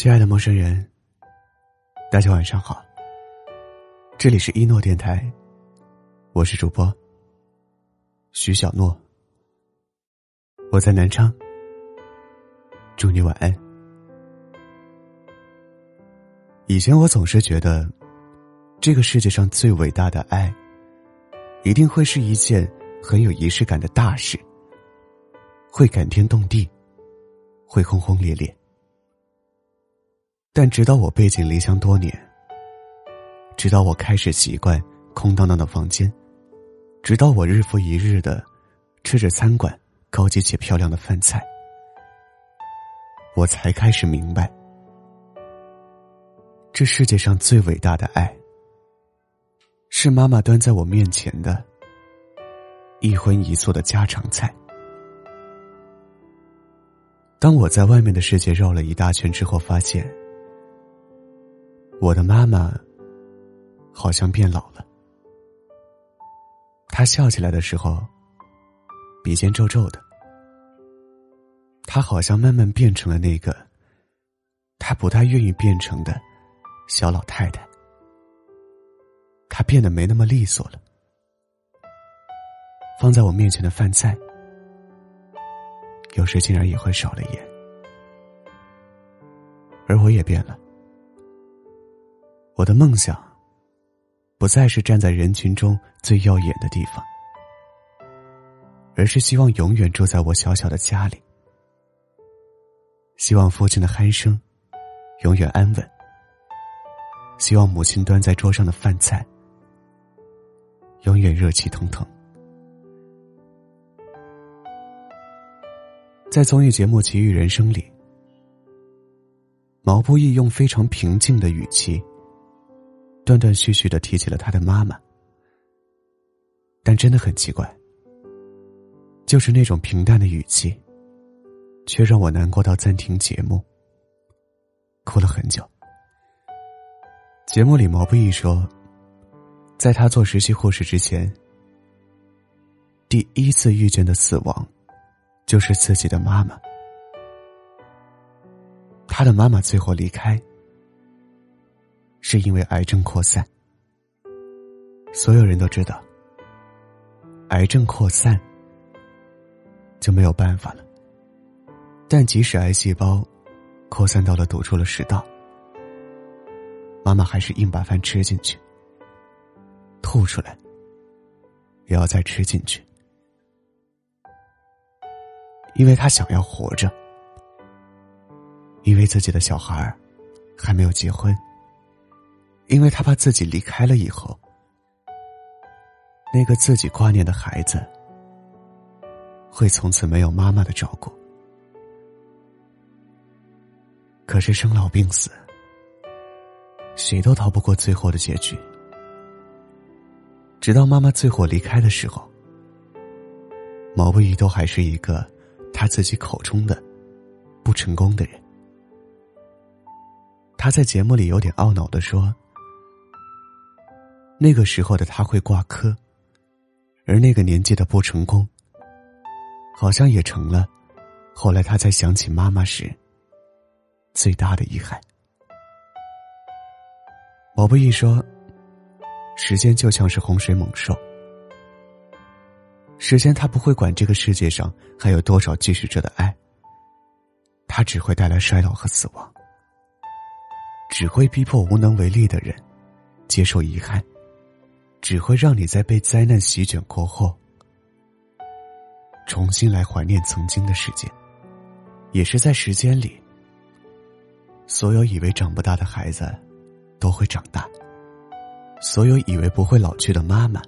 亲爱的陌生人，大家晚上好。这里是一诺电台，我是主播徐小诺。我在南昌，祝你晚安。以前我总是觉得，这个世界上最伟大的爱，一定会是一件很有仪式感的大事，会感天动地，会轰轰烈烈。但直到我背井离乡多年，直到我开始习惯空荡荡的房间，直到我日复一日的吃着餐馆高级且漂亮的饭菜，我才开始明白，这世界上最伟大的爱，是妈妈端在我面前的一荤一素的家常菜。当我在外面的世界绕了一大圈之后，发现。我的妈妈好像变老了。她笑起来的时候，鼻尖皱皱的。她好像慢慢变成了那个她不太愿意变成的小老太太。她变得没那么利索了。放在我面前的饭菜，有时竟然也会少了盐。而我也变了。我的梦想，不再是站在人群中最耀眼的地方，而是希望永远住在我小小的家里。希望父亲的鼾声永远安稳。希望母亲端在桌上的饭菜永远热气腾腾。在综艺节目《奇遇人生》里，毛不易用非常平静的语气。断断续续的提起了他的妈妈，但真的很奇怪，就是那种平淡的语气，却让我难过到暂停节目，哭了很久。节目里毛不易说，在他做实习护士之前，第一次遇见的死亡，就是自己的妈妈。他的妈妈最后离开。是因为癌症扩散，所有人都知道，癌症扩散就没有办法了。但即使癌细胞扩散到了堵住了食道，妈妈还是硬把饭吃进去，吐出来，也要再吃进去，因为她想要活着，因为自己的小孩还没有结婚。因为他怕自己离开了以后，那个自己挂念的孩子会从此没有妈妈的照顾。可是生老病死，谁都逃不过最后的结局。直到妈妈最后离开的时候，毛不易都还是一个他自己口中的不成功的人。他在节目里有点懊恼的说。那个时候的他会挂科，而那个年纪的不成功，好像也成了后来他在想起妈妈时最大的遗憾。毛不易说：“时间就像是洪水猛兽，时间它不会管这个世界上还有多少继续着的爱，它只会带来衰老和死亡，只会逼迫无能为力的人接受遗憾。”只会让你在被灾难席卷过后，重新来怀念曾经的世界。也是在时间里，所有以为长不大的孩子都会长大，所有以为不会老去的妈妈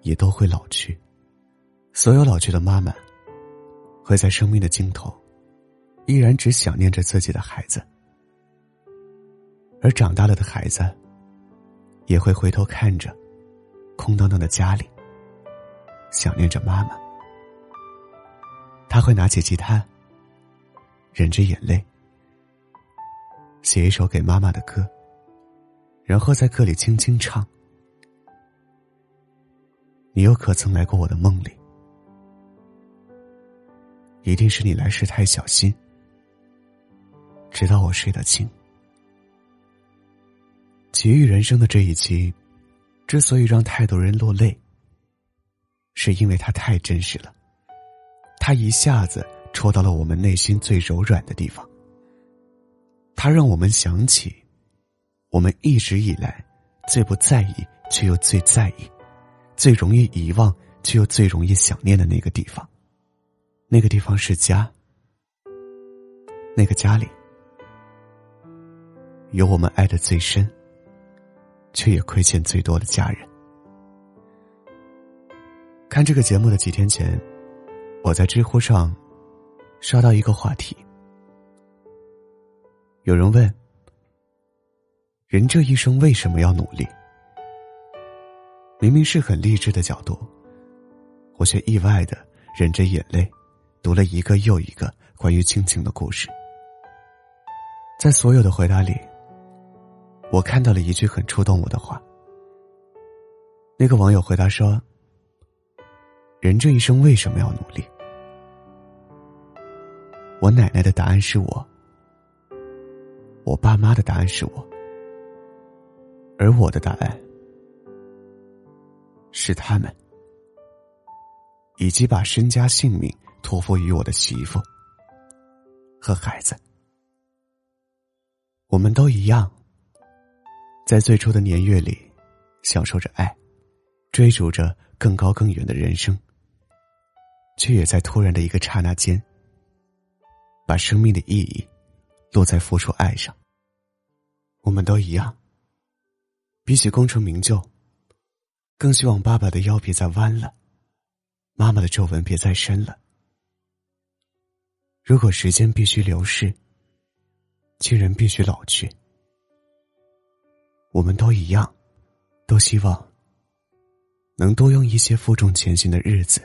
也都会老去，所有老去的妈妈会在生命的尽头，依然只想念着自己的孩子，而长大了的孩子。也会回头看着空荡荡的家里，想念着妈妈。他会拿起吉他，忍着眼泪，写一首给妈妈的歌，然后在歌里轻轻唱：“你又可曾来过我的梦里？一定是你来时太小心，直到我睡得轻。奇遇人生的这一期，之所以让太多人落泪，是因为它太真实了。它一下子戳到了我们内心最柔软的地方。它让我们想起，我们一直以来最不在意却又最在意、最容易遗忘却又最容易想念的那个地方。那个地方是家。那个家里，有我们爱的最深，却也亏欠最多的家人。看这个节目的几天前，我在知乎上刷到一个话题。有人问：“人这一生为什么要努力？”明明是很励志的角度，我却意外的忍着眼泪，读了一个又一个关于亲情的故事。在所有的回答里，我看到了一句很触动我的话。那个网友回答说：“人这一生为什么要努力？”我奶奶的答案是我。我爸妈的答案是我，而我的答案是他们，以及把身家性命托付于我的媳妇和孩子。我们都一样，在最初的年月里，享受着爱，追逐着更高更远的人生，却也在突然的一个刹那间，把生命的意义。落在付出爱上，我们都一样。比起功成名就，更希望爸爸的腰别再弯了，妈妈的皱纹别再深了。如果时间必须流逝，亲人必须老去，我们都一样，都希望能多用一些负重前行的日子，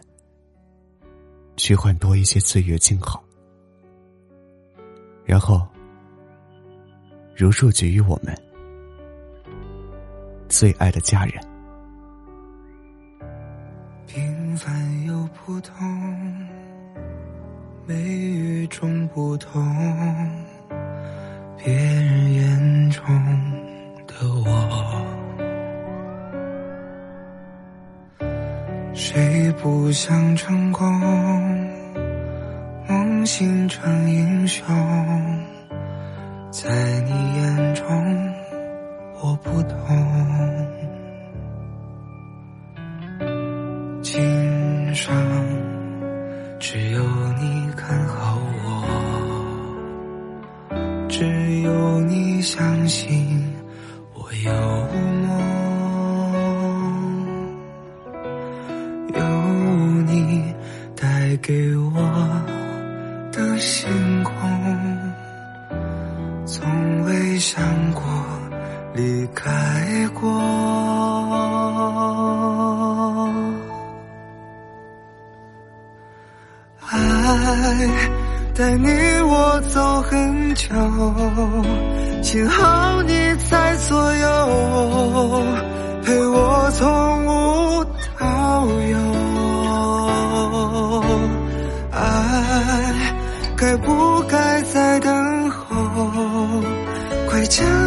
去换多一些岁月静好，然后。如数给予我们最爱的家人。平凡又普通，美与众不同，别想成功，梦醒成英雄？在你眼中，我不同。今生只有你看好我，只有你相信想过离开过，爱带你我走很久，幸好你在左右，陪我从无到有。爱该不 참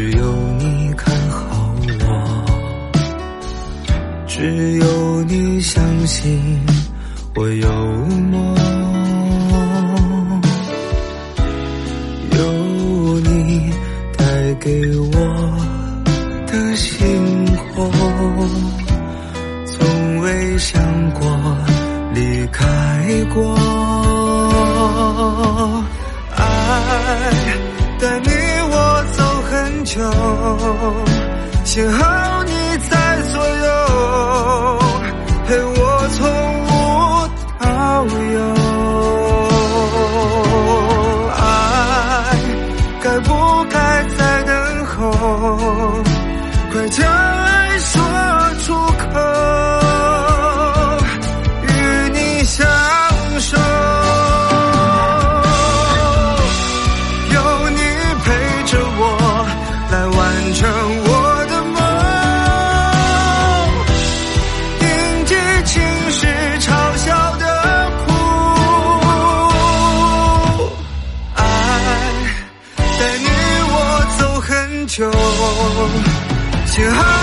只有你看好我，只有你相信我有梦，有你带给我的星空，从未想过离开过，爱带你。就幸好你在左右，陪我。求，幸好你